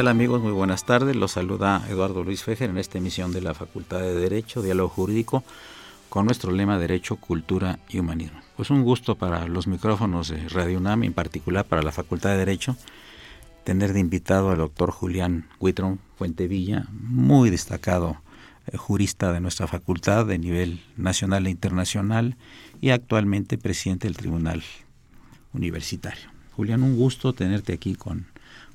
Tal amigos? Muy buenas tardes. Los saluda Eduardo Luis Fejer en esta emisión de la Facultad de Derecho, Diálogo Jurídico, con nuestro lema Derecho, Cultura y Humanismo. Pues un gusto para los micrófonos de Radio UNAM, en particular para la Facultad de Derecho, tener de invitado al doctor Julián Huitrón Fuentevilla, muy destacado eh, jurista de nuestra facultad de nivel nacional e internacional y actualmente presidente del Tribunal Universitario. Julián, un gusto tenerte aquí con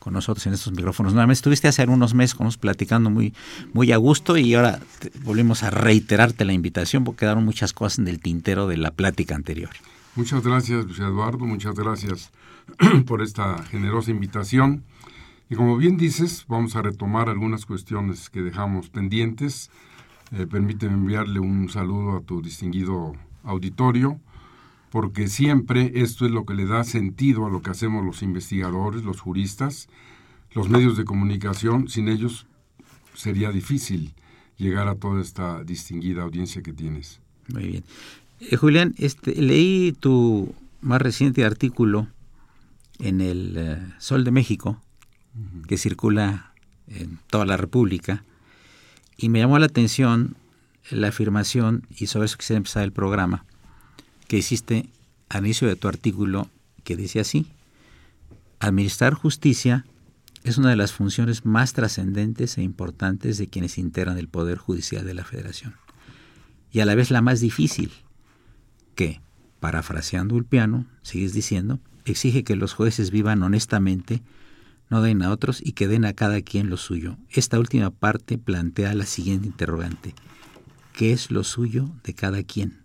con nosotros en estos micrófonos. Nuevamente estuviste hace unos meses con nosotros platicando muy, muy a gusto y ahora volvemos a reiterarte la invitación porque quedaron muchas cosas en el tintero de la plática anterior. Muchas gracias, Luis Eduardo, muchas gracias por esta generosa invitación. Y como bien dices, vamos a retomar algunas cuestiones que dejamos pendientes. Eh, permíteme enviarle un saludo a tu distinguido auditorio porque siempre esto es lo que le da sentido a lo que hacemos los investigadores, los juristas, los medios de comunicación. Sin ellos sería difícil llegar a toda esta distinguida audiencia que tienes. Muy bien. Eh, Julián, este, leí tu más reciente artículo en el eh, Sol de México, que circula en toda la República, y me llamó la atención la afirmación, y sobre eso quisiera empezar el programa, que hiciste al inicio de tu artículo que dice así, administrar justicia es una de las funciones más trascendentes e importantes de quienes integran el Poder Judicial de la Federación, y a la vez la más difícil, que, parafraseando Ulpiano, sigues diciendo, exige que los jueces vivan honestamente, no den a otros y que den a cada quien lo suyo. Esta última parte plantea la siguiente interrogante. ¿Qué es lo suyo de cada quien?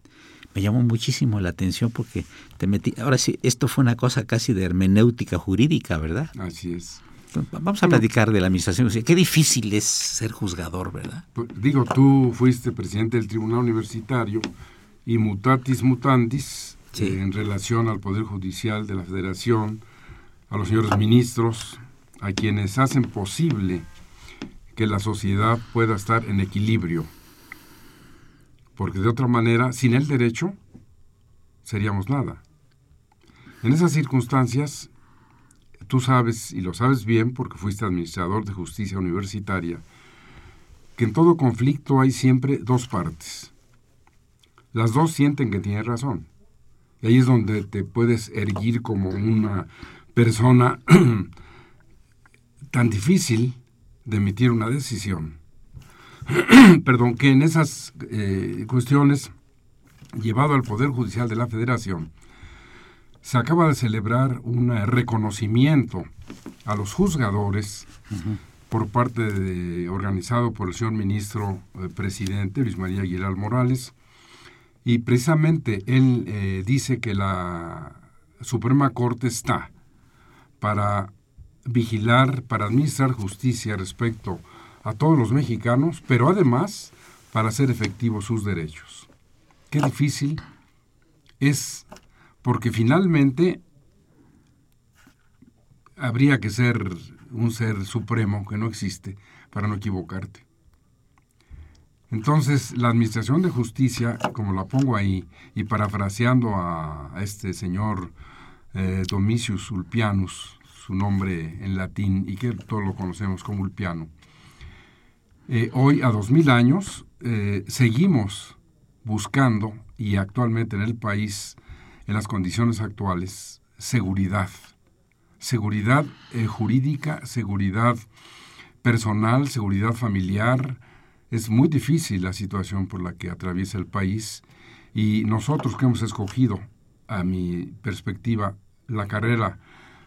Me llamó muchísimo la atención porque te metí. Ahora sí, esto fue una cosa casi de hermenéutica jurídica, ¿verdad? Así es. Vamos a platicar de la administración. Qué difícil es ser juzgador, ¿verdad? Pues, digo, tú fuiste presidente del Tribunal Universitario y mutatis mutandis eh, en relación al Poder Judicial de la Federación, a los señores ministros, a quienes hacen posible que la sociedad pueda estar en equilibrio porque de otra manera, sin el derecho, seríamos nada. En esas circunstancias, tú sabes, y lo sabes bien porque fuiste administrador de justicia universitaria, que en todo conflicto hay siempre dos partes. Las dos sienten que tienen razón. Y ahí es donde te puedes erguir como una persona tan difícil de emitir una decisión. Perdón, que en esas eh, cuestiones, llevado al Poder Judicial de la Federación, se acaba de celebrar un reconocimiento a los juzgadores por parte de, organizado por el señor ministro eh, presidente Luis María Aguilar Morales, y precisamente él eh, dice que la Suprema Corte está para vigilar, para administrar justicia respecto a todos los mexicanos, pero además para hacer efectivos sus derechos. Qué difícil es porque finalmente habría que ser un ser supremo que no existe para no equivocarte. Entonces, la Administración de Justicia, como la pongo ahí, y parafraseando a, este señor eh, Domicius Ulpianus, su nombre en latín, y que todos lo conocemos como Ulpiano, eh, hoy, a dos mil años, eh, seguimos buscando, y actualmente en el país, en las condiciones actuales, seguridad. Seguridad jurídica, seguridad personal, seguridad familiar, es muy difícil la situación por la que atraviesa el país y nosotros que hemos escogido, a mi perspectiva, la carrera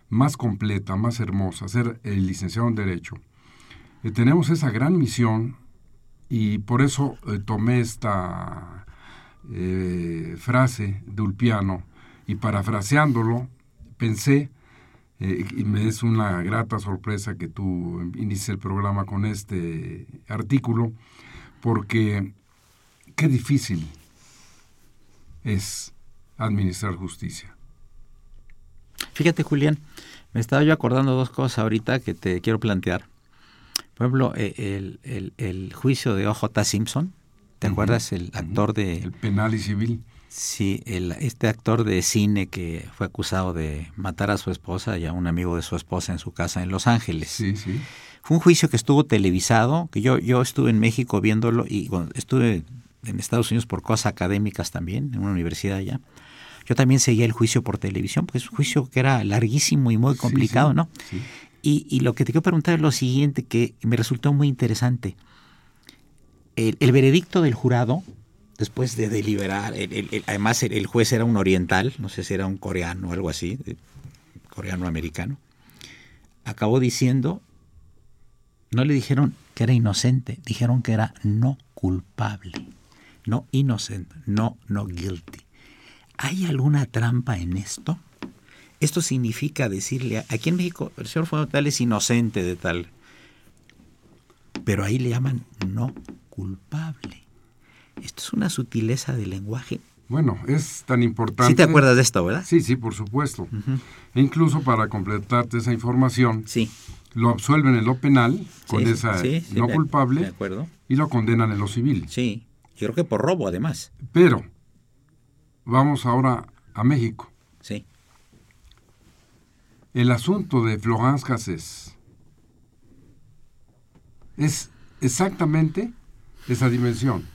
más completa, más hermosa, ser el licenciado en Derecho, eh, tenemos esa gran misión y por eso eh, tomé esta eh, frase de Ulpiano y parafraseándolo pensé, y me es una grata sorpresa que tú inicies el programa con este artículo, porque qué difícil es administrar justicia. Fíjate, Julián, me estaba yo acordando dos cosas ahorita que te quiero plantear. Por ejemplo, eh, el, juicio de O.J. Simpson, ¿te acuerdas? El actor de... El penal y civil. Sí, este actor de cine que fue acusado de matar a su esposa y a un amigo de su esposa en su casa en Los Ángeles. Sí, sí. Fue un juicio que estuvo televisado, que yo, yo estuve en México viéndolo y estuve en Estados Unidos por cosas académicas también, en una universidad allá. Yo también seguía el juicio por televisión, porque es un juicio que era larguísimo y muy complicado, ¿no? Y, y, lo que te quiero preguntar es lo siguiente, que me resultó muy interesante. El, el veredicto del jurado, después de deliberar, además el, juez era un oriental, no sé si era un coreano o algo así, coreano-americano, acabó diciendo no le dijeron que era inocente, dijeron que era no culpable. No inocente, no no guilty. ¿Hay alguna trampa en esto? Esto significa decirle, aquí en México el señor fue tal es inocente de tal, pero ahí le llaman no culpable. Esto es una sutileza del lenguaje. Bueno, es tan importante. Sí te acuerdas de esto, ¿verdad? Sí, sí, por supuesto. E incluso para completarte esa información, sí lo absuelven en lo penal con esa no culpable acuerdo. y lo condenan en lo civil. Sí, yo creo que por robo además. Pero vamos ahora a México. El asunto de Florence Cassés es exactamente esa dimensión.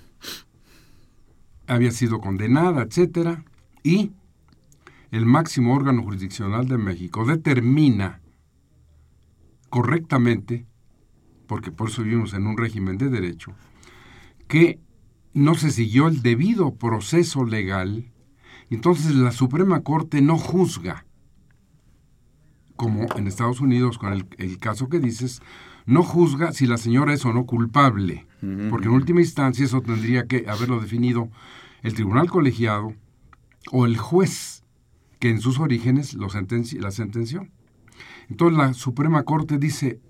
Había sido condenada, etcétera, y el máximo órgano jurisdiccional de México determina correctamente, porque por eso vivimos en un régimen de derecho, que no se siguió el debido proceso legal, entonces la Suprema Corte no juzga, como en Estados Unidos con el, caso que dices, no juzga si la señora es o no culpable, porque en última instancia eso tendría que haberlo definido el tribunal colegiado o el juez que en sus orígenes lo la sentenció. Entonces la Suprema Corte dice,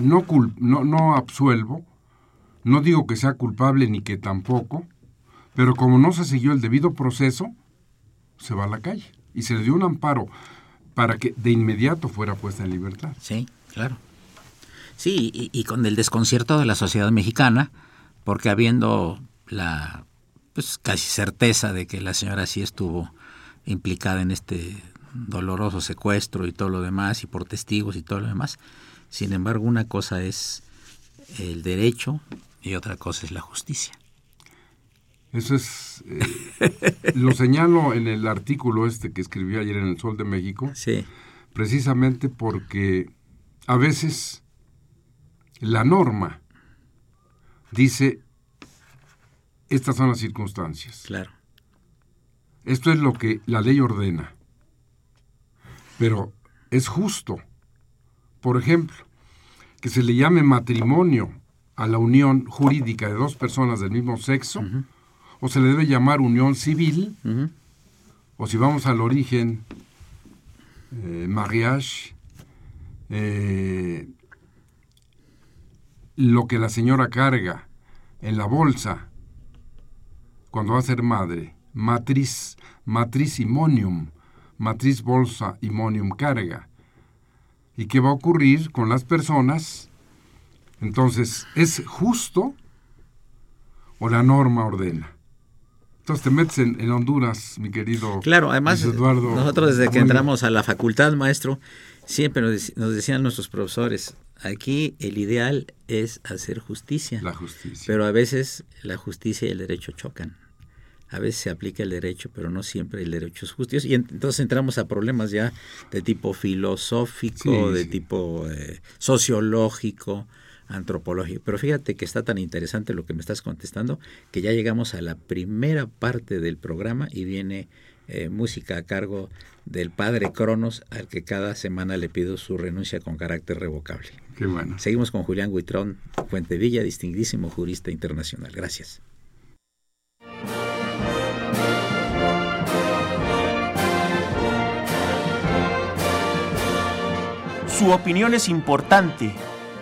no, no, no absuelvo, no digo que sea culpable ni que tampoco, pero como no se siguió el debido proceso, se va a la calle. Y se le dio un amparo para que de inmediato fuera puesta en libertad. Sí, claro. Sí, y, con el desconcierto de la sociedad mexicana, porque habiendo la pues casi certeza de que la señora sí estuvo implicada en este doloroso secuestro y todo lo demás, y por testigos y todo lo demás. Sin embargo, una cosa es el derecho y otra cosa es la justicia. Eso es, eh, lo señalo en el artículo este que escribí ayer en El Sol de México, sí. precisamente porque a veces la norma dice, estas son las circunstancias. Claro. Esto es lo que la ley ordena. Pero es justo, por ejemplo, que se le llame matrimonio a la unión jurídica de dos personas del mismo sexo, o se le debe llamar unión civil, o si vamos al origen, eh, mariage, eh, lo que la señora carga en la bolsa cuando va a ser madre, matriz, matriz imonium, matriz bolsa imonium carga. ¿Y qué va a ocurrir con las personas? Entonces, ¿es justo o la norma ordena? Entonces te metes en, Honduras, mi querido. Claro, además, Eduardo, nosotros desde que entramos a la facultad, maestro, siempre nos, decían nuestros profesores, aquí el ideal es hacer justicia. La justicia. Pero a veces la justicia y el derecho chocan. A veces se aplica el derecho, pero no siempre el derecho es justo. Y entonces entramos a problemas ya de tipo filosófico, de tipo eh, sociológico, antropológico. Pero fíjate que está tan interesante lo que me estás contestando que ya llegamos a la primera parte del programa y viene eh, música a cargo del padre Cronos, al que cada semana le pido su renuncia con carácter revocable. Qué bueno. Seguimos con Julián Huitrón, Fuentevilla, distinguísimo jurista internacional. Gracias. Su opinión es importante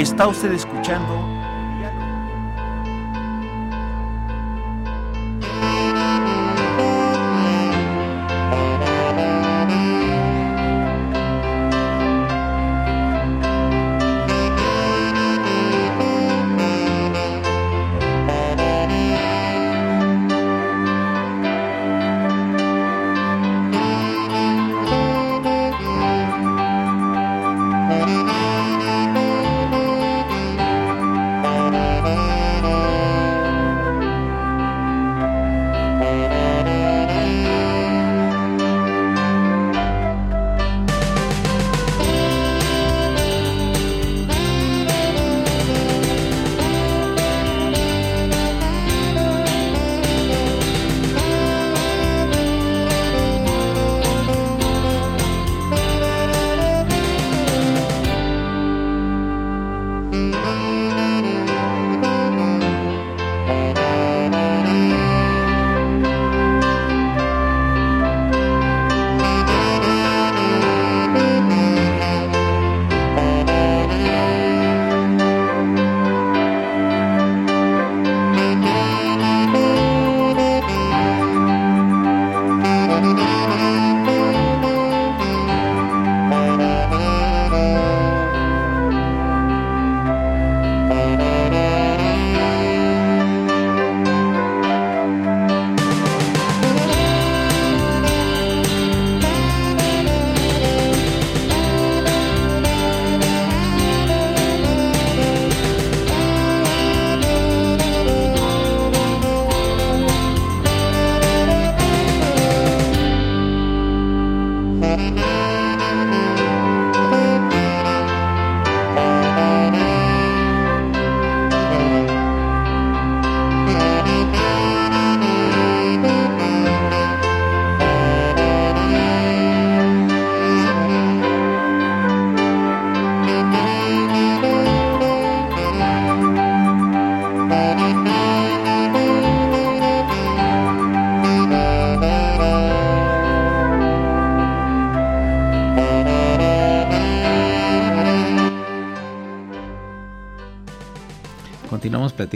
Está usted escuchando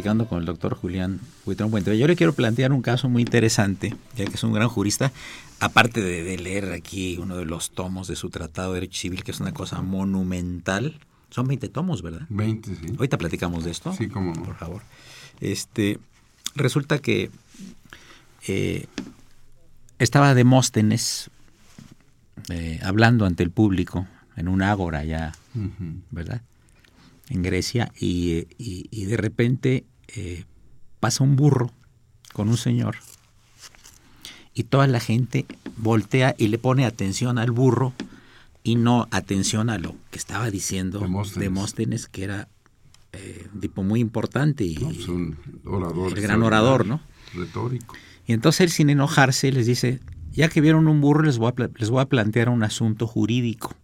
platicando con el doctor Julián Huitrón Puente. Yo le quiero plantear un caso muy interesante, ya que es un gran jurista, aparte de, leer aquí uno de los tomos de su Tratado de Derecho Civil, que es una cosa monumental. Son 20 tomos, ¿verdad? 20, sí. Ahorita platicamos de esto. Sí, cómo no. Por favor. Este, resulta que eh, estaba Demóstenes eh, hablando ante el público en un ágora ya, ¿verdad? En Grecia y, de repente eh, pasa un burro con un señor y toda la gente voltea y le pone atención al burro y no atención a lo que estaba diciendo Demóstenes, que era eh, un tipo muy importante y pues un orador el gran orador, ¿no? Retórico. Y entonces él sin enojarse les dice, ya que vieron un burro les voy a, les voy a plantear un asunto jurídico.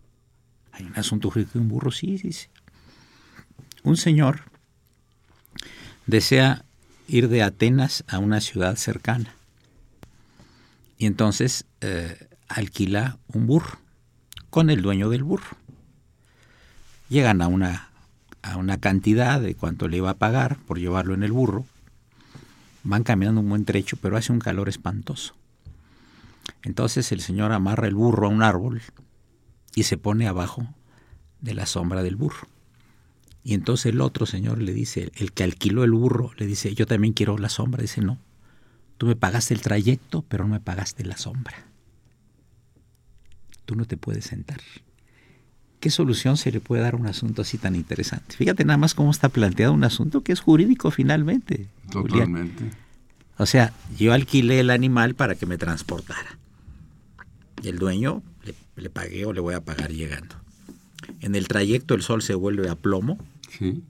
¿Hay un asunto jurídico de un burro? Sí, sí, sí. Un señor desea ir de Atenas a una ciudad cercana. Y entonces eh, alquila un burro con el dueño del burro. Llegan a una, a una cantidad de cuánto le iba a pagar por llevarlo en el burro. Van caminando un buen trecho, pero hace un calor espantoso. Entonces el señor amarra el burro a un árbol y se pone abajo de la sombra del burro. Y entonces el otro señor le dice, el que alquiló el burro, le dice, yo también quiero la sombra. Dice, no, tú me pagaste el trayecto, pero no me pagaste la sombra. Tú no te puedes sentar. ¿Qué solución se le puede dar a un asunto así tan interesante? Fíjate nada más cómo está planteado un asunto que es jurídico finalmente. Totalmente. O sea, yo alquilé el animal para que me transportara. Y el dueño le, le pagué o le voy a pagar llegando. En el trayecto el sol se vuelve a plomo. Sí.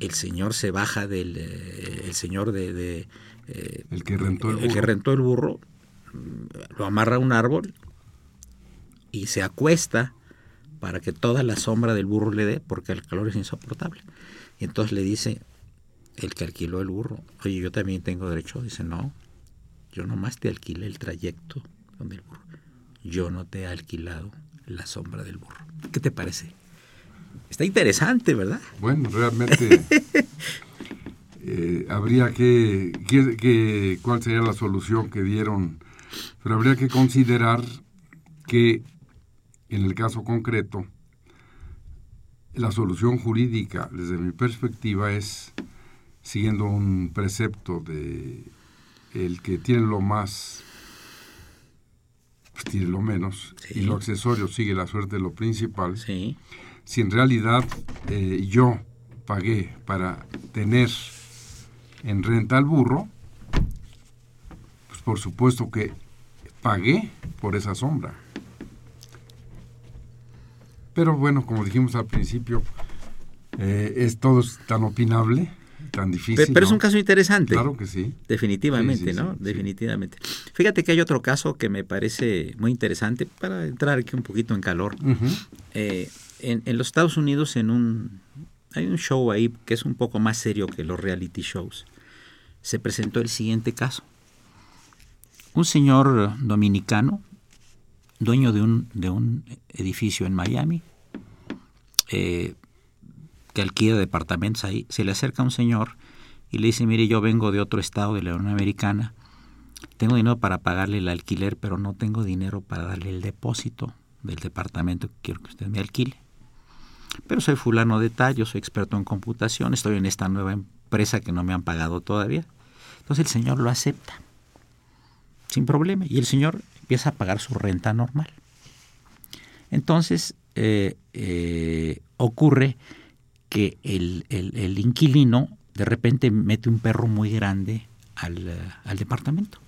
El señor se baja del... Eh, el señor de... Eh, el que rentó el, burro. que rentó el burro mm, lo amarra a un árbol y se acuesta para que toda la sombra del burro le dé porque el calor es insoportable. Y entonces le dice el que alquiló el burro, oye, yo también tengo derecho. Dice, no, yo nomás te alquilé el trayecto con el burro. Yo no te he alquilado la sombra del burro. ¿Qué te parece? Está interesante, ¿verdad? Bueno, realmente eh, habría que, que, cuál sería la solución que dieron, pero habría que considerar que en el caso concreto, la solución jurídica, desde mi perspectiva, es siguiendo un precepto de el que tiene lo más lo menos y lo accesorio sigue la suerte de lo principal. Sí. Si en realidad eh, yo pagué para tener en renta al burro, pues por supuesto que pagué por esa sombra. Pero bueno, como dijimos al principio, eh, es todo tan opinable tan difícil. Pero, es un caso interesante. Claro que sí. Definitivamente, ¿no? Definitivamente. Fíjate que hay otro caso que me parece muy interesante para entrar aquí un poquito en calor. Eh, en, en, los Estados Unidos en un hay un show ahí que es un poco más serio que los reality shows. Se presentó el siguiente caso. Un señor dominicano, dueño de un, de un edificio en Miami, eh, que alquila departamentos ahí, se le acerca un señor y le dice, mire, yo vengo de otro estado de la Unión Americana, tengo dinero para pagarle el alquiler, pero no tengo dinero para darle el depósito del departamento que quiero que usted me alquile. Pero soy fulano de tal, yo soy experto en computación, estoy en esta nueva empresa que no me han pagado todavía. Entonces el señor lo acepta, sin problema, y el señor empieza a pagar su renta normal. Entonces eh, eh, ocurre que el, inquilino de repente mete un perro muy grande al, eh, departamento.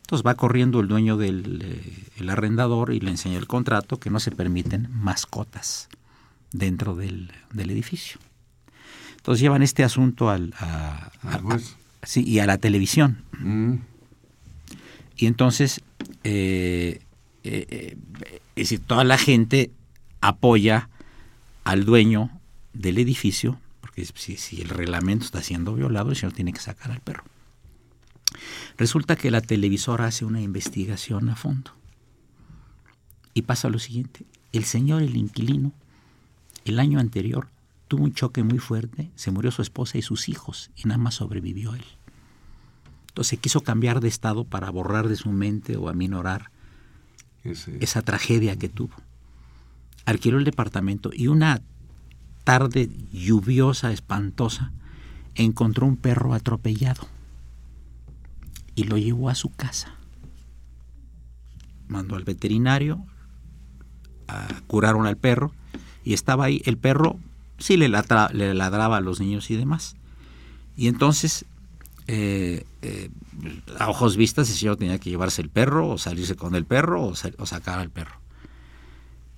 Entonces va corriendo el dueño del eh, arrendador y le enseña el contrato que no se permiten mascotas dentro del, edificio. Entonces llevan este asunto al, a, sí, y a la televisión. Mm. Y entonces, eh, es decir, toda la gente apoya al dueño del edificio, porque si, el reglamento está siendo violado, el señor tiene que sacar al perro. Resulta que la televisora hace una investigación a fondo. Y pasa lo siguiente, el señor, el inquilino, el año anterior tuvo un choque muy fuerte, se murió su esposa y sus hijos y nada más sobrevivió él. Entonces quiso cambiar de estado para borrar de su mente o aminorar esa tragedia que tuvo. Alquiló el departamento y una tarde lluviosa, espantosa, encontró un perro atropellado y lo llevó a su casa. Mandó al veterinario, curaron al perro y estaba ahí. El perro sí le, ladraba a los niños y demás. Y entonces, eh, eh, a ojos vistas, el señor tenía que llevarse el perro o salirse con el perro o sacar al perro.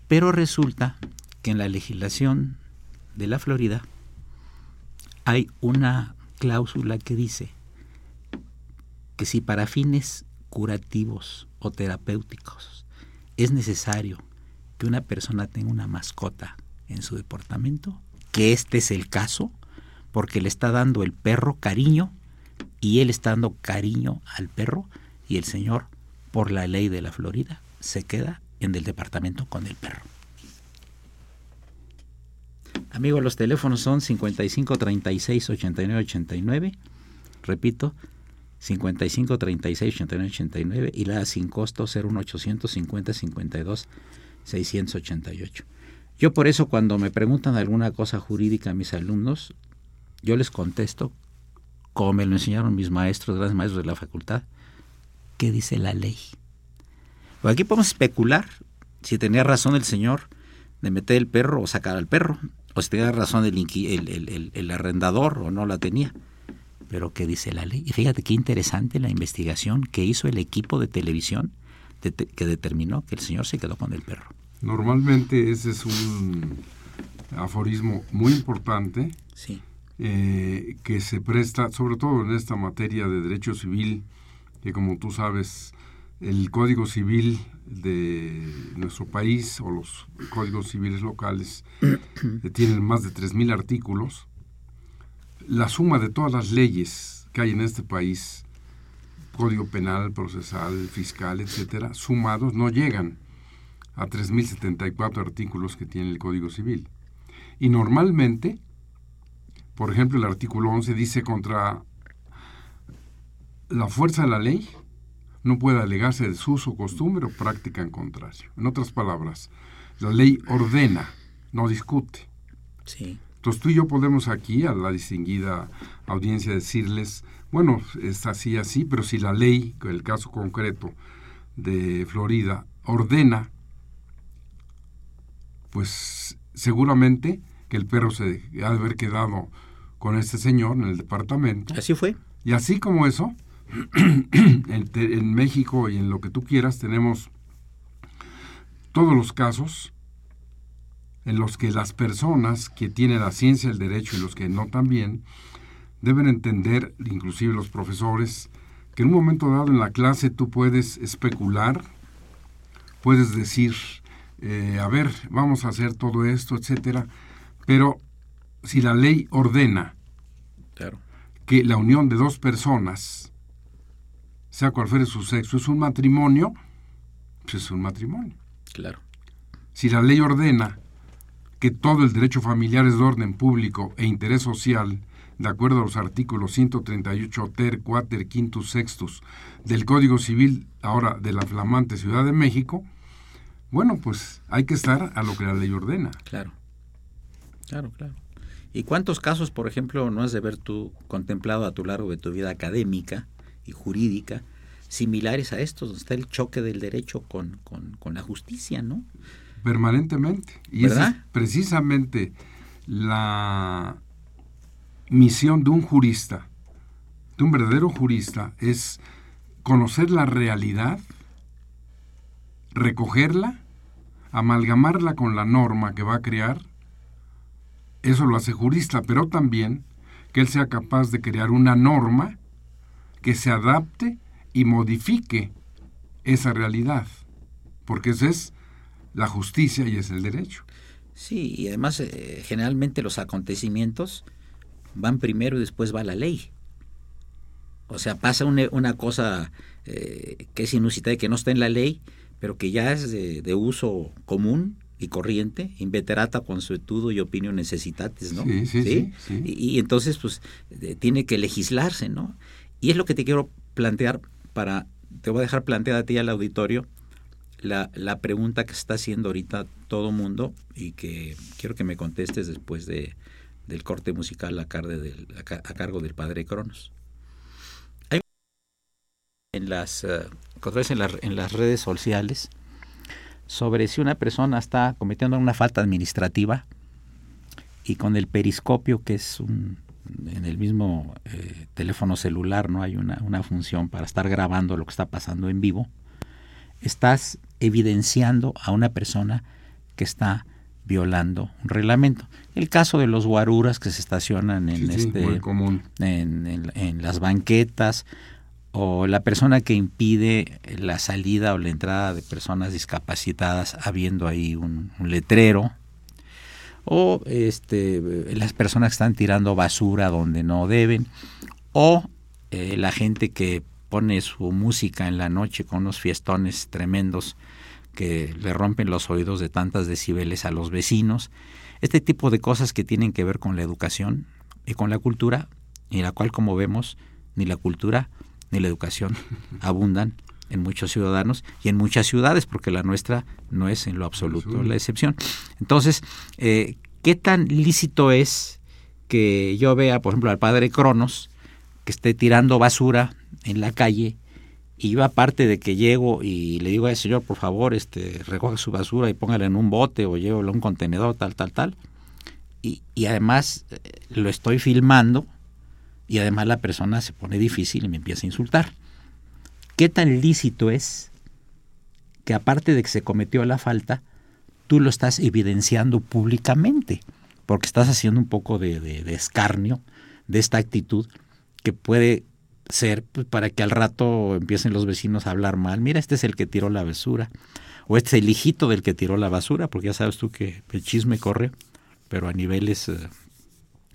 Pero resulta que en la legislación de la Florida hay una cláusula que dice que si para fines curativos o terapéuticos es necesario que una persona tenga una mascota en su departamento, que este es el caso, porque le está dando el perro cariño y él está dando cariño al perro y el señor, por la ley de la Florida, se queda en el departamento con el perro. Amigos, los teléfonos son 55 36 89 89. Repito, 55 36 89 89 y la sin costo 01800 50 52 688. Yo por eso cuando me preguntan alguna cosa jurídica a mis alumnos, yo les contesto, como me lo enseñaron mis maestros, grandes maestros de la facultad, ¿qué dice la ley? Pues aquí podemos especular si tenía razón el señor de meter el perro o sacar al perro, o si tenía razón el, el arrendador o no la tenía. Pero ¿qué dice la ley? Y fíjate qué interesante la investigación que hizo el equipo de televisión que determinó que el señor se quedó con el perro. Normalmente ese es un aforismo muy importante sí. Eh, que se presta, sobre todo en esta materia de derecho civil, que como tú sabes, el Código Civil de nuestro país o los códigos civiles locales tienen más de 3.000 artículos. La suma de todas las leyes que hay en este país Código Penal, Procesal, Fiscal, etcétera, sumados no llegan a 3.074 artículos que tiene el Código Civil. Y normalmente, por ejemplo, el artículo 11 dice contra la fuerza de la ley no puede alegarse de su uso, costumbre o práctica en contrario. En otras palabras, la ley ordena, no discute. Sí. Entonces tú y yo podemos aquí, a la distinguida audiencia, decirles, bueno, es así, así, pero si la ley, el caso concreto de Florida, ordena, pues seguramente que el perro se ha de haber quedado con este señor en el departamento. Así fue. Y así como eso, en, en México y en lo que tú quieras tenemos todos los casos en los que las personas que tienen la ciencia del derecho y los que no también, deben entender, inclusive los profesores, que en un momento dado en la clase tú puedes especular, puedes decir, eh, a ver, vamos a hacer todo esto, etcétera, pero si la ley ordena que la unión de dos personas, sea cual fuere su sexo, es un matrimonio, pues es un matrimonio. Claro. Si la ley ordena que todo el derecho familiar es de orden público e interés social, de acuerdo a los artículos 138 ter, 4, quintus, sextus del Código Civil, ahora de la flamante Ciudad de México, bueno, pues hay que estar a lo que la ley ordena. Claro, claro, claro. ¿Y cuántos casos, por ejemplo, no has de ver tú contemplado a tu largo de tu vida académica y jurídica similares a estos, donde está el choque del derecho con, con, con la justicia, ¿no? permanentemente. Y esa es precisamente la misión de un jurista, de un verdadero jurista, es conocer la realidad, recogerla, amalgamarla con la norma que va a crear. Eso lo hace jurista, pero también que él sea capaz de crear una norma que se adapte y modifique esa realidad. Porque ese es la justicia y es el derecho. Sí, y además eh, generalmente los acontecimientos van primero y después va la ley. O sea, pasa una, cosa eh, que es inusitada y que no está en la ley, pero que ya es de, uso común y corriente, inveterata consuetudo y opinión necesitates, ¿no? Sí, sí, sí. Y, entonces, pues, tiene que legislarse, ¿no? Y es lo que te quiero plantear para, te voy a dejar planteada a ti al auditorio la, la pregunta que está haciendo ahorita todo mundo y que quiero que me contestes después de, del corte musical a, cargo del, a, cargo del padre Cronos. Hay en las, uh, en, en las redes sociales sobre si una persona está cometiendo una falta administrativa y con el periscopio, que es un, en el mismo eh, teléfono celular, no hay una, una, función para estar grabando lo que está pasando en vivo, estás evidenciando a una persona que está violando un reglamento. El caso de los guaruras que se estacionan en este en, en, las banquetas o la persona que impide la salida o la entrada de personas discapacitadas habiendo ahí un, letrero o este las personas que están tirando basura donde no deben o eh, la gente que pone su música en la noche con unos fiestones tremendos que le rompen los oídos de tantas decibeles a los vecinos, este tipo de cosas que tienen que ver con la educación y con la cultura, y la cual como vemos ni la cultura ni la educación abundan en muchos ciudadanos y en muchas ciudades, porque la nuestra no es en lo absoluto la excepción. Entonces, eh, ¿qué tan lícito es que yo vea, por ejemplo, al padre Cronos, que esté tirando basura en la calle y yo aparte de que llego y le digo al señor, por favor, este, recoge su basura y póngala en un bote o llévelo a un contenedor, tal, tal, tal. Y, y además eh, lo estoy filmando y además la persona se pone difícil y me empieza a insultar. ¿Qué tan lícito es que aparte de que se cometió la falta, tú lo estás evidenciando públicamente? Porque estás haciendo un poco de, de escarnio de esta actitud que puede ser pues, para que al rato empiecen los vecinos a hablar mal. Mira, este es el que tiró la basura. O este es el hijito del que tiró la basura, porque ya sabes tú que el chisme corre, pero a niveles eh,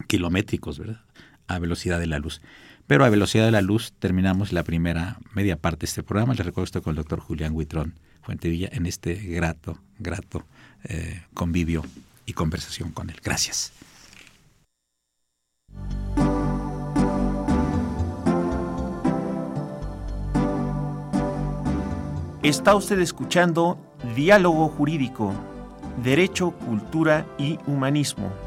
kilométricos, ¿verdad? A velocidad de la luz. Pero a velocidad de la luz terminamos la primera media parte de este programa. Les recuerdo esto con el doctor Julián Huitrón Fuentevilla en este grato, grato eh, convivio y conversación con él. Gracias. Está usted escuchando Diálogo Jurídico, Derecho, Cultura y Humanismo.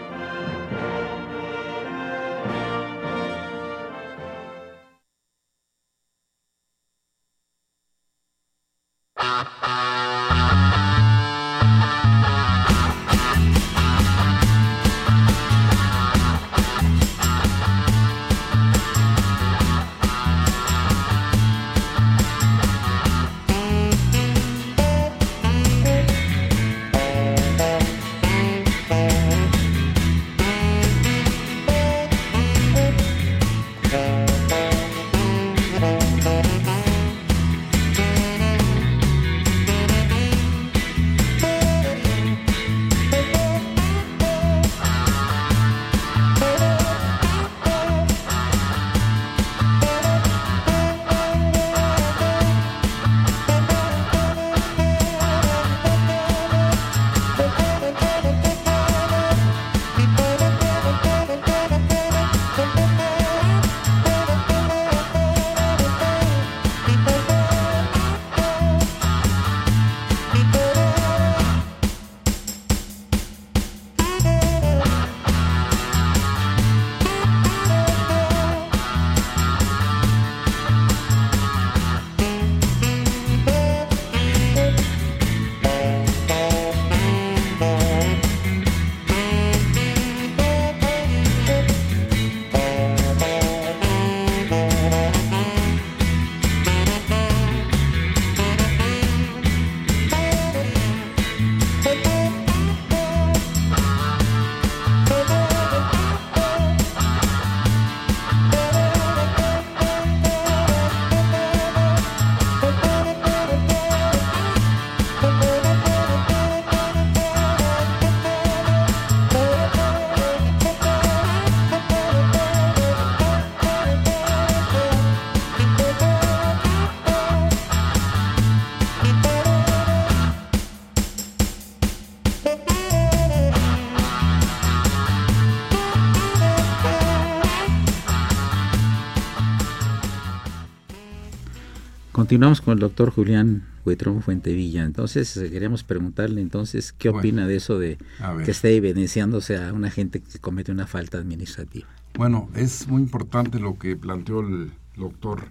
Continuamos con el doctor Julián Huitrón Fuentevilla. Entonces, eh, queríamos preguntarle entonces qué opina de eso de que esté evidenciándose a una gente que comete una falta administrativa. Bueno, es muy importante lo que planteó el doctor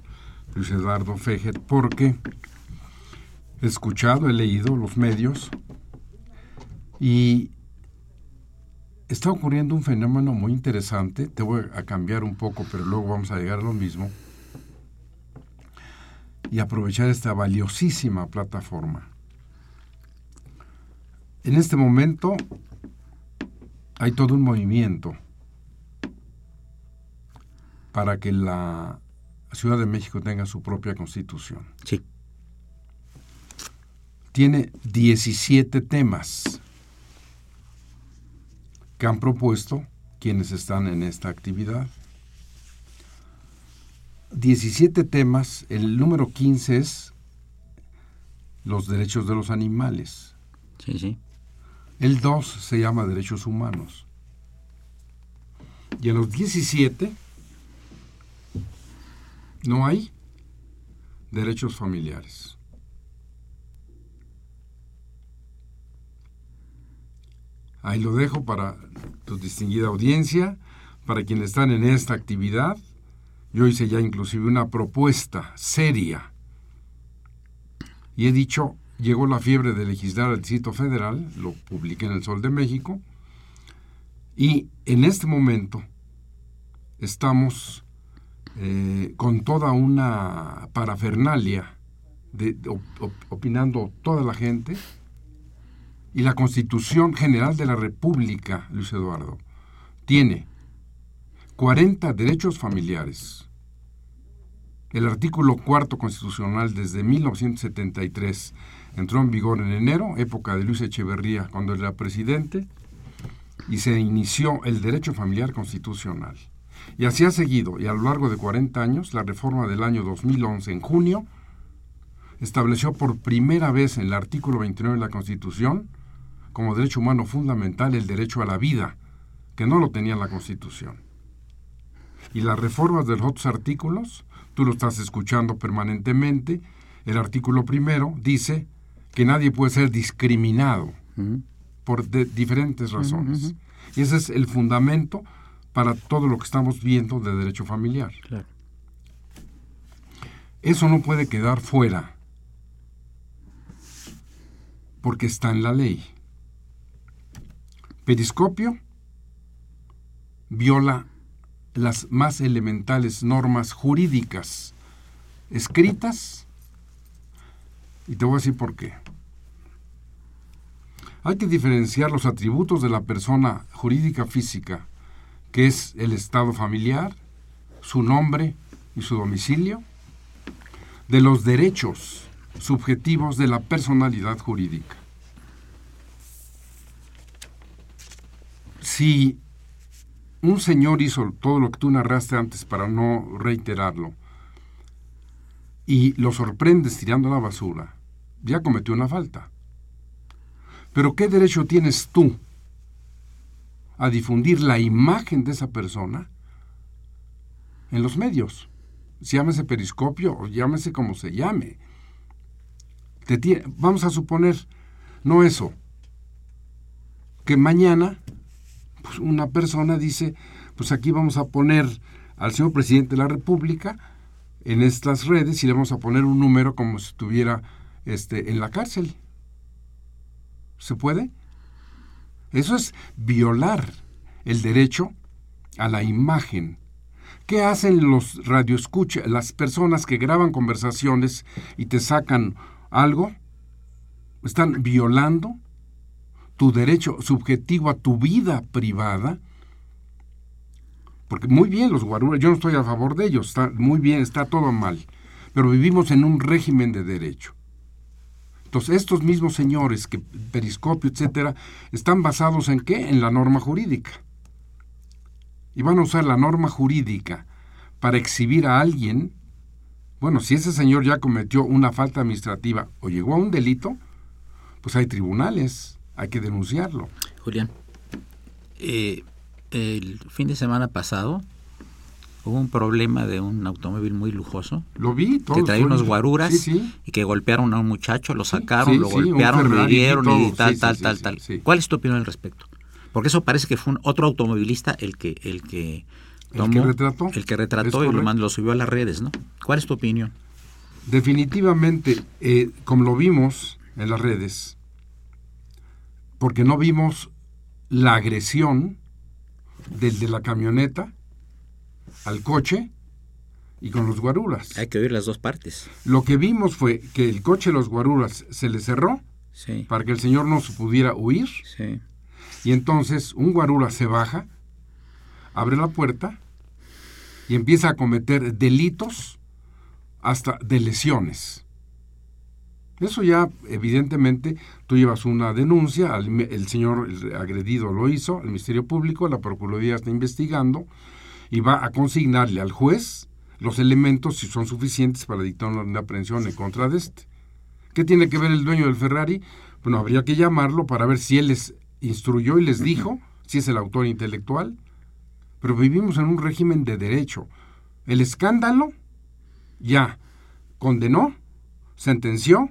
Luis Eduardo Fejet, porque he escuchado, he leído los medios y está ocurriendo un fenómeno muy interesante. Te voy a cambiar un poco, pero luego vamos a llegar a lo mismo y aprovechar esta valiosísima plataforma. En este momento hay todo un movimiento para que la Ciudad de México tenga su propia constitución. Sí. Tiene 17 temas que han propuesto quienes están en esta actividad. 17 temas, el número 15 es los derechos de los animales. Sí, sí. El 2 se llama derechos humanos. Y en los 17 no hay derechos familiares. Ahí lo dejo para tu distinguida audiencia, para quienes están en esta actividad yo hice ya inclusive una propuesta seria. Y he dicho, llegó la fiebre de legislar al Distrito Federal, lo publiqué en el Sol de México, y en este momento estamos eh, con toda una parafernalia de, opinando toda la gente y la Constitución General de la República, Luis Eduardo, tiene 40 derechos familiares. El artículo cuarto constitucional desde 1973 entró en vigor en enero, época de Luis Echeverría cuando era presidente, y se inició el derecho familiar constitucional. Y así ha seguido, y a lo largo de 40 años, la reforma del año 2011, en junio, estableció por primera vez en el artículo 29 de la Constitución, como derecho humano fundamental, el derecho a la vida, que no lo tenía la Constitución y las reformas de los otros artículos, tú lo estás escuchando permanentemente, el artículo primero dice que nadie puede ser discriminado por diferentes razones. Y ese es el fundamento para todo lo que estamos viendo de derecho familiar. Eso no puede quedar fuera, porque está en la ley. Periscopio viola las más elementales normas jurídicas escritas y te voy a decir por qué. Hay que diferenciar los atributos de la persona jurídica física, que es el estado familiar, su nombre y su domicilio, de los derechos subjetivos de la personalidad jurídica. Si un señor hizo todo lo que tú narraste antes para no reiterarlo y lo sorprendes tirando la basura, ya cometió una falta. Pero ¿qué derecho tienes tú a difundir la imagen de esa persona en los medios? Llámese periscopio o llámese como se llame. vamos a suponer, no eso, que mañana pues una persona dice, pues aquí vamos a poner al señor presidente de la República en estas redes y le vamos a poner un número como si estuviera este, en la cárcel. ¿Se puede? Eso es violar el derecho a la imagen. ¿Qué hacen los radioescuchas, las personas que graban conversaciones y te sacan algo? Están violando tu derecho subjetivo a tu vida privada, porque muy bien los guaruras, yo no estoy a favor de ellos, está muy bien, está todo mal, pero vivimos en un régimen de derecho. Entonces, estos mismos señores, que periscopio, etcétera, están basados en qué? En la norma jurídica. Y van a usar la norma jurídica para exhibir a alguien. Bueno, si ese señor ya cometió una falta administrativa o llegó a un delito, pues hay tribunales hay que denunciarlo. Julián, eh, el fin de semana pasado hubo un problema de un automóvil muy lujoso. Lo vi, todo. Que traía unos guaruras y que golpearon a un muchacho, lo sacaron, lo golpearon, lo hirieron y tal, tal, tal, tal. ¿Cuál es tu opinión al respecto? Porque eso parece que fue un otro automovilista el que el que tomó, el que retrató, el que retrató y lo, mandó, lo subió a las redes, ¿no? ¿Cuál es tu opinión? Definitivamente, eh, como lo vimos en las redes, porque no vimos la agresión del de la camioneta al coche y con los guaruras. Hay que oír las dos partes. Lo que vimos fue que el coche de los guaruras se le cerró para que el señor no se pudiera huir. Y entonces un guarura se baja, abre la puerta y empieza a cometer delitos hasta de lesiones. Eso ya, evidentemente, tú llevas una denuncia, el señor agredido lo hizo, el Ministerio Público, la Procuraduría está investigando y va a consignarle al juez los elementos si son suficientes para dictar una aprehensión en contra de este. ¿Qué tiene que ver el dueño del Ferrari? Bueno, habría que llamarlo para ver si él les instruyó y les dijo si es el autor intelectual. Pero vivimos en un régimen de derecho. El escándalo ya condenó, sentenció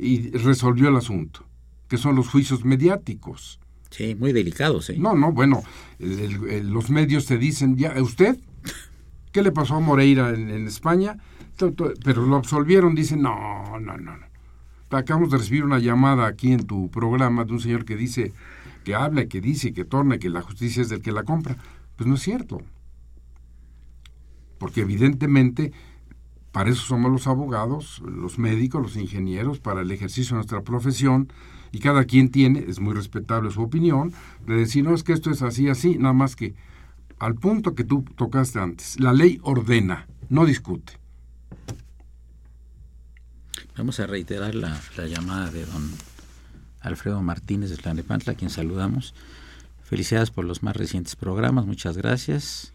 y resolvió el asunto, que son los juicios mediáticos. Sí, muy delicados. ¿eh? No, no, bueno, los medios te dicen, ya, ¿usted? ¿Qué le pasó a Moreira en, España? Pero lo absolvieron, dicen, no, no, no, no. Acabamos de recibir una llamada aquí en tu programa de un señor que dice, que habla, que dice, que torna, que la justicia es del que la compra. Pues no es cierto. Porque evidentemente para eso somos los abogados, los médicos, los ingenieros, para el ejercicio de nuestra profesión, y cada quien tiene, es muy respetable su opinión, de decir, no es que esto es así, así, nada más que al punto que tú tocaste antes, la ley ordena, no discute. Vamos a reiterar la, llamada de don Alfredo Martínez de Tlanepantla, a quien saludamos. Felicidades por los más recientes programas, muchas gracias.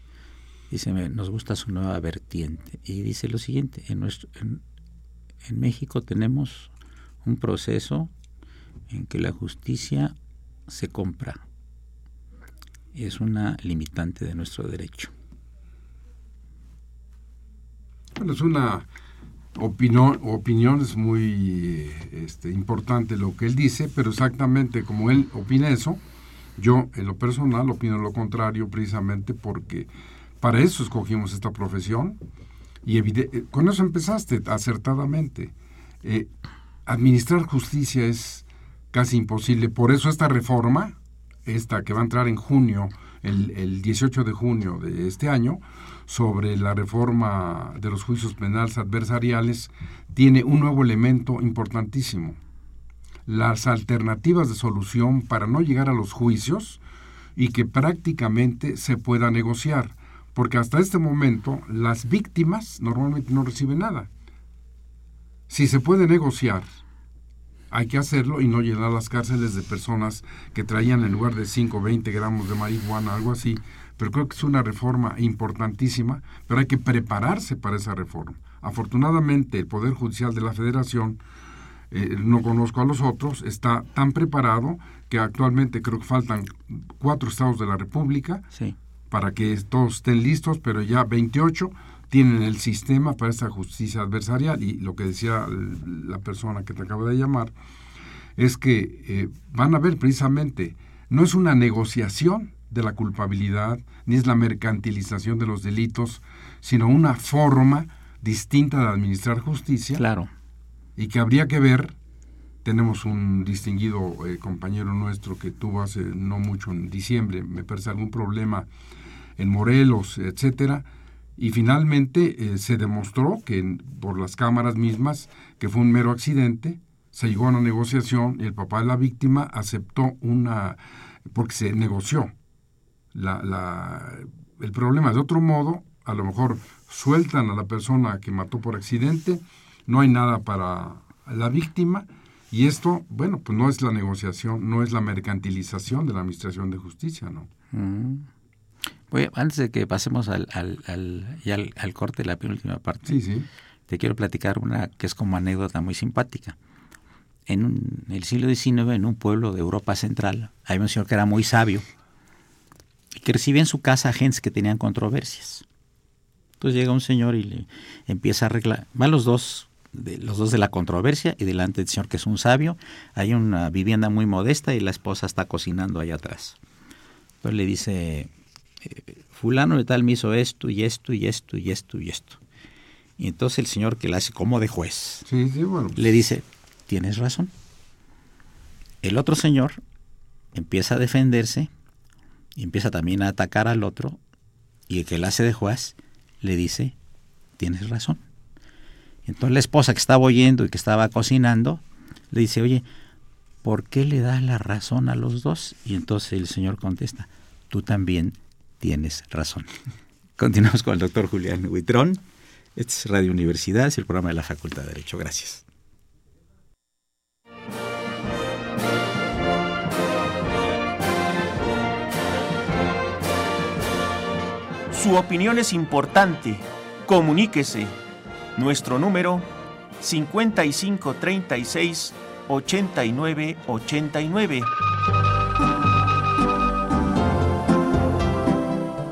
Dice, nos gusta su nueva vertiente. Y dice lo siguiente, en, nuestro, en, México tenemos un proceso en que la justicia se compra. Es una limitante de nuestro derecho. Bueno, es una opinión, opinión es muy este, importante lo que él dice, pero exactamente como él opina eso, yo en lo personal opino lo contrario precisamente porque para eso escogimos esta profesión y eh, con eso empezaste acertadamente. Eh, administrar justicia es casi imposible, por eso esta reforma, esta que va a entrar en junio, el, el 18 de junio de este año, sobre la reforma de los juicios penales adversariales, tiene un nuevo elemento importantísimo. Las alternativas de solución para no llegar a los juicios y que prácticamente se pueda negociar porque hasta este momento las víctimas normalmente no reciben nada. Si se puede negociar, hay que hacerlo y no llenar las cárceles de personas que traían en lugar de 5 o 20 gramos de marihuana, algo así. Pero creo que es una reforma importantísima, pero hay que prepararse para esa reforma. Afortunadamente, el Poder Judicial de la Federación, eh, no conozco a los otros, está tan preparado que actualmente creo que faltan cuatro estados de la República. Sí para que todos estén listos, pero ya 28 tienen el sistema para esta justicia adversarial y lo que decía la persona que te acaba de llamar es que eh, van a ver precisamente, no es una negociación de la culpabilidad, ni es la mercantilización de los delitos, sino una forma distinta de administrar justicia. Claro. Y que habría que ver, tenemos un distinguido eh, compañero nuestro que tuvo hace no mucho, en diciembre, me parece algún problema en Morelos, etcétera, y finalmente eh, se demostró que por las cámaras mismas que fue un mero accidente, se llegó a una negociación y el papá de la víctima aceptó una, porque se negoció la, la, el problema. De otro modo, a lo mejor sueltan a la persona que mató por accidente, no hay nada para la víctima, y esto, bueno, pues no es la negociación, no es la mercantilización de la Administración de Justicia, ¿no? Mm antes de que pasemos al, al, al, al, corte de la penúltima parte, te quiero platicar una que es como anécdota muy simpática. En el siglo XIX, en un pueblo de Europa Central, hay un señor que era muy sabio que recibía en su casa agentes que tenían controversias. Entonces llega un señor y le empieza a arreglar. Van los dos, de, los dos de la controversia y delante del señor que es un sabio. Hay una vivienda muy modesta y la esposa está cocinando allá atrás. Entonces le dice, fulano de tal me hizo esto y esto y esto y esto y esto. Y entonces el señor que la hace como de juez le dice, tienes razón. El otro señor empieza a defenderse y empieza también a atacar al otro y el que la hace de juez le dice, tienes razón. Entonces la esposa que estaba oyendo y que estaba cocinando le dice, oye, ¿por qué le das la razón a los dos? Y entonces el señor contesta, tú también tienes razón. Continuamos con el doctor Julián Huitrón. Este es Radio Universidad, es el programa de la Facultad de Derecho. Gracias. Su opinión es importante. Comuníquese. Nuestro número 5536 8989.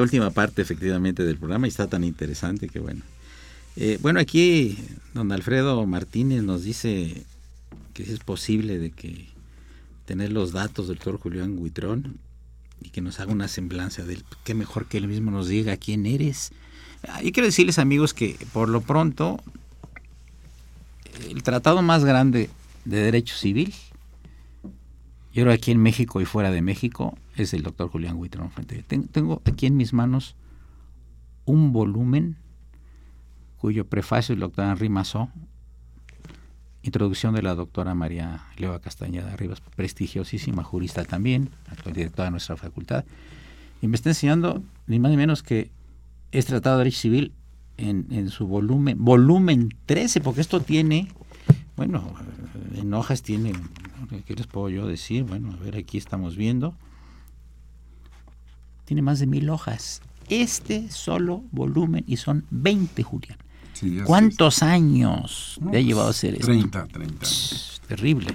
La última parte efectivamente del programa y está tan interesante que bueno. Eh, bueno, aquí don Alfredo Martínez nos dice que es posible de que tener los datos del doctor Julián Huitrón y que nos haga una semblanza de él. Qué mejor que él mismo nos diga quién eres. Ah, y quiero decirles amigos que por lo pronto el tratado más grande de derecho civil, yo creo aquí en México y fuera de México, es el doctor Julián Huitrón Tengo aquí en mis manos un volumen cuyo prefacio el doctor Henri Massot introducción de la doctora María Leva Castañeda Rivas, prestigiosísima jurista también, actual directora de nuestra facultad, y me está enseñando ni más ni menos que es Tratado de Derecho Civil en, en su volumen, volumen 13, porque esto tiene, bueno, en hojas tiene, ¿qué les puedo yo decir? Bueno, a ver, aquí estamos viendo, tiene más de mil hojas. Este solo volumen, y son 20, Julián. ¿Cuántos años le ha pues, llevado a hacer esto? 30, 30 terrible.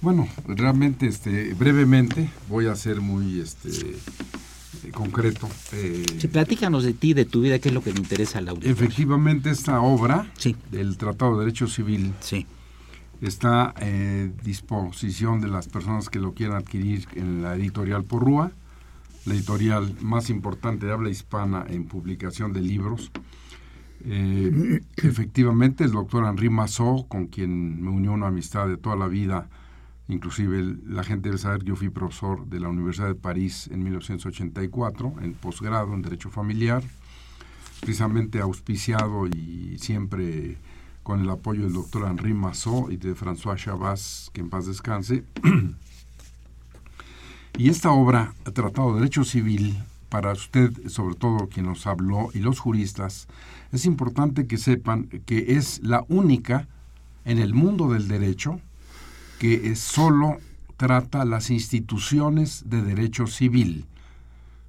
Bueno, realmente, este, brevemente, voy a ser muy este, concreto. Eh, platícanos de ti, de tu vida, qué es lo que le interesa a la audiencia. Efectivamente, esta obra del Tratado de Derecho Civil sí. está a eh, disposición de las personas que lo quieran adquirir en la editorial Porrúa, la editorial más importante de habla hispana en publicación de libros. Eh, efectivamente, el doctor Henri Massot, con quien me unió una amistad de toda la vida, inclusive la gente debe saber que yo fui profesor de la Universidad de París en 1984, en posgrado en Derecho Familiar, precisamente auspiciado y siempre con el apoyo del doctor Henri Massot y de François Chabas, que en paz descanse. y esta obra, Tratado de Derecho Civil, para usted, sobre todo quien nos habló, y los juristas, es importante que sepan que es la única en el mundo del derecho que solo trata las instituciones de derecho civil.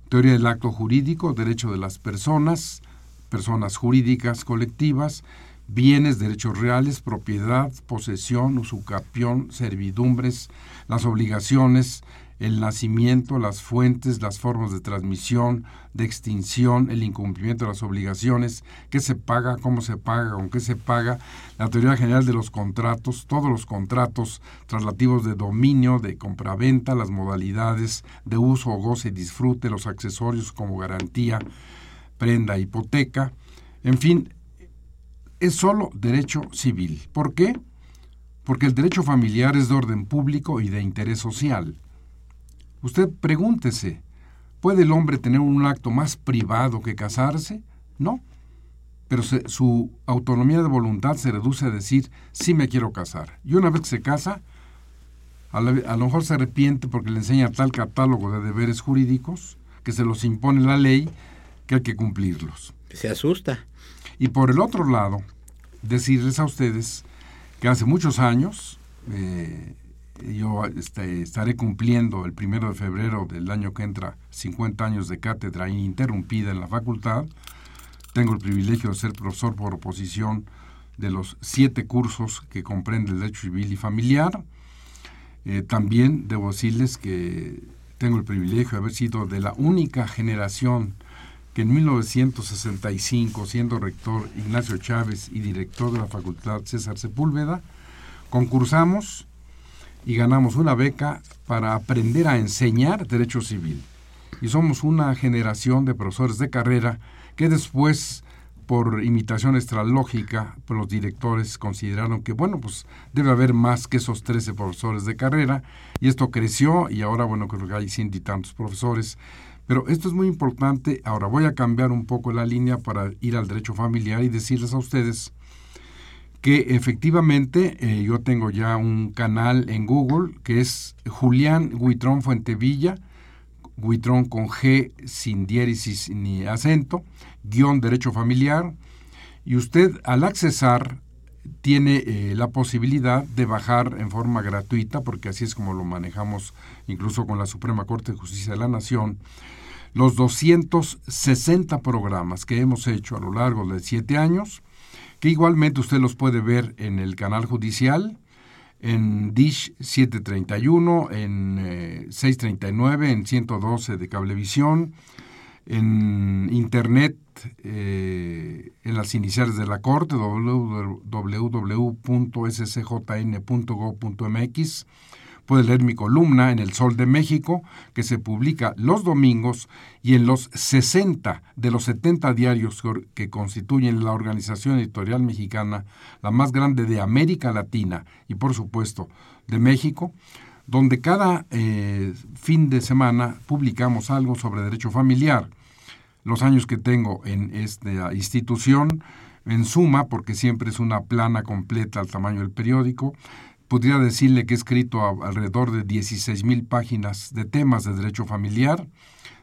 Teoría del acto jurídico, derecho de las personas, personas jurídicas colectivas, bienes, derechos reales, propiedad, posesión, usucapión, servidumbres, las obligaciones, el nacimiento, las fuentes, las formas de transmisión, de extinción, el incumplimiento de las obligaciones, qué se paga, cómo se paga, con qué se paga, la teoría general de los contratos, todos los contratos traslativos de dominio, de compraventa, las modalidades de uso, goce y disfrute, los accesorios como garantía, prenda, hipoteca, en fin, es solo derecho civil. ¿Por qué? Porque el derecho familiar es de orden público y de interés social. Usted pregúntese, ¿puede el hombre tener un acto más privado que casarse? No. Pero su autonomía de voluntad se reduce a decir, sí me quiero casar. Y una vez que se casa, a, lo mejor se arrepiente porque le enseña tal catálogo de deberes jurídicos que se los impone la ley que hay que cumplirlos. Se asusta. Y por el otro lado, decirles a ustedes que hace muchos años, eh, yo este, estaré cumpliendo el primero de febrero del año que entra 50 años de cátedra ininterrumpida en la facultad. Tengo el privilegio de ser profesor por oposición de los siete cursos que comprende el derecho civil y familiar. Eh, también debo decirles que tengo el privilegio de haber sido de la única generación que en 1965, siendo rector Ignacio Chávez y director de la facultad César Sepúlveda, concursamos y ganamos una beca para aprender a enseñar derecho civil. Y somos una generación de profesores de carrera que después, por imitación extralógica, pues los directores consideraron que, bueno, pues debe haber más que esos 13 profesores de carrera. Y esto creció y ahora, bueno, creo que hay ciento y tantos profesores. Pero esto es muy importante. Ahora voy a cambiar un poco la línea para ir al derecho familiar y decirles a ustedes que efectivamente eh, yo tengo ya un canal en Google que es Julián Guitrón Fuentevilla, Guitrón con G sin diéresis ni acento, guion derecho familiar, y usted al accesar tiene eh, la posibilidad de bajar en forma gratuita, porque así es como lo manejamos incluso con la Suprema Corte de Justicia de la Nación, los 260 programas que hemos hecho a lo largo de siete años, que igualmente usted los puede ver en el canal judicial, en Dish 731, en 639, eh, en 112 de Cablevisión, en Internet, eh, en las iniciales de la Corte, www.scjn.gov.mx, Puede leer mi columna en El Sol de México, que se publica los domingos y en los 60 de los 70 diarios que constituyen la organización editorial mexicana, la más grande de América Latina y por supuesto de México, donde cada eh, fin de semana publicamos algo sobre derecho familiar. Los años que tengo en esta institución, En suma, porque siempre es una plana completa al tamaño del periódico, podría decirle que he escrito alrededor de 16 mil páginas de temas de derecho familiar,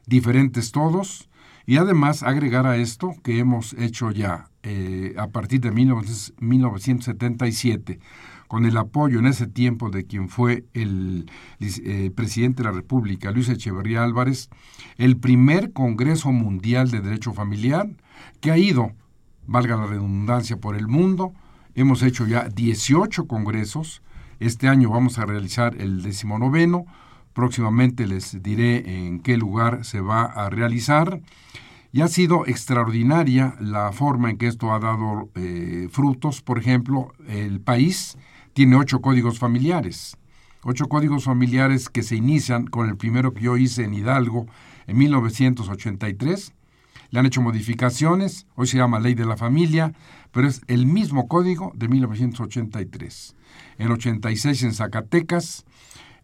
diferentes todos, y además agregar a esto que hemos hecho ya eh, a partir de 1977, con el apoyo en ese tiempo de quien fue el eh, presidente de la República, Luis Echeverría Álvarez, el primer Congreso Mundial de Derecho Familiar que ha ido, valga la redundancia, por el mundo. Hemos hecho ya 18 congresos. Este año vamos a realizar el decimonoveno. Próximamente les diré en qué lugar se va a realizar. Y ha sido extraordinaria la forma en que esto ha dado eh, frutos. Por ejemplo, el país tiene ocho códigos familiares. Ocho códigos familiares que se inician con el primero que yo hice en Hidalgo en 1983. Le han hecho modificaciones, hoy se llama Ley de la Familia, pero es el mismo código de 1983. En 86 en Zacatecas,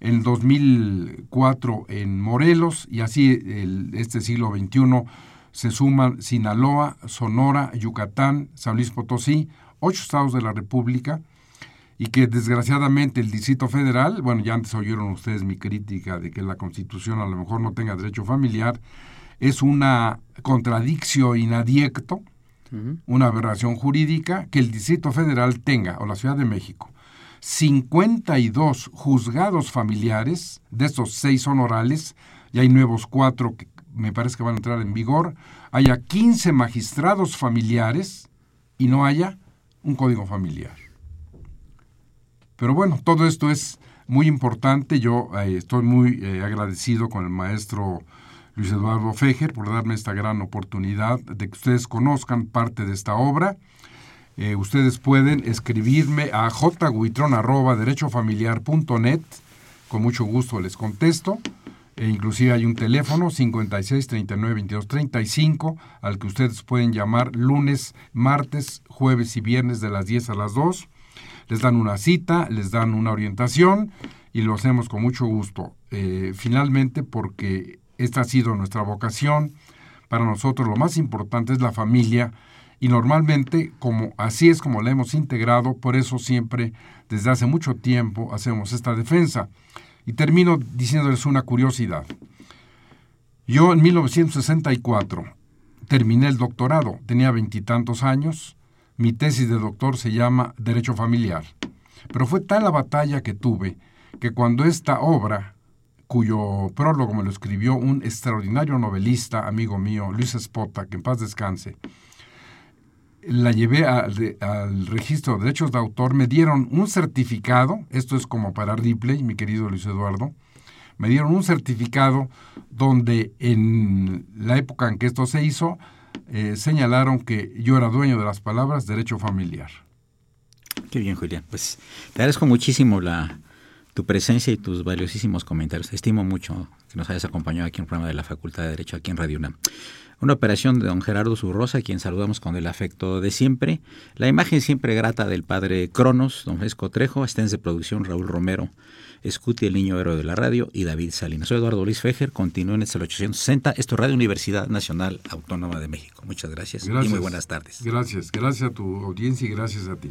en 2004 en Morelos y así el, este siglo XXI se suman Sinaloa, Sonora, Yucatán, San Luis Potosí, ocho estados de la República y que desgraciadamente el Distrito Federal, bueno, ya antes oyeron ustedes mi crítica de que la Constitución a lo mejor no tenga derecho familiar, es una contradicción inadiecto, una aberración jurídica que el Distrito Federal tenga, o la Ciudad de México, 52 juzgados familiares, de estos seis son orales, y hay nuevos cuatro que me parece que van a entrar en vigor, haya 15 magistrados familiares y no haya un código familiar. Pero bueno, todo esto es muy importante. Yo eh, estoy muy eh, agradecido con el maestro Luis Eduardo Fejer por darme esta gran oportunidad de que ustedes conozcan parte de esta obra. Eh, ustedes pueden escribirme a jguitron.derechofamiliar.net. Con mucho gusto les contesto. E inclusive hay un teléfono 56 39 22 35 al que ustedes pueden llamar lunes, martes, jueves y viernes de las 10 a las 2. Les dan una cita, les dan una orientación y lo hacemos con mucho gusto. Eh, finalmente, porque esta ha sido nuestra vocación, para nosotros lo más importante es la familia y normalmente como así es como la hemos integrado, por eso siempre desde hace mucho tiempo hacemos esta defensa. Y termino diciéndoles una curiosidad. Yo en 1964 terminé el doctorado, tenía veintitantos años, mi tesis de doctor se llama Derecho Familiar, pero fue tal la batalla que tuve que cuando esta obra, cuyo prólogo me lo escribió un extraordinario novelista, amigo mío, Luis Espota, que en paz descanse, la llevé al, al, registro de derechos de autor, me dieron un certificado, esto es como para Ripley, mi querido Luis Eduardo, me dieron un certificado donde en la época en que esto se hizo, eh, señalaron que yo era dueño de las palabras derecho familiar. Qué bien, Julián. Pues te agradezco muchísimo la, tu presencia y tus valiosísimos comentarios. Estimo mucho que nos hayas acompañado aquí en el programa de la Facultad de Derecho aquí en Radio UNAM. Una operación de don Gerardo Zurrosa, quien saludamos con el afecto de siempre. La imagen siempre grata del padre Cronos, don Fresco Trejo, asistentes de producción Raúl Romero, Escuti, el niño héroe de la radio, y David Salinas. Soy Eduardo Luis Fejer, continúen en el 860. Esto es Radio Universidad Nacional Autónoma de México. Muchas gracias, gracias y muy buenas tardes. Gracias, gracias a tu audiencia y gracias a ti.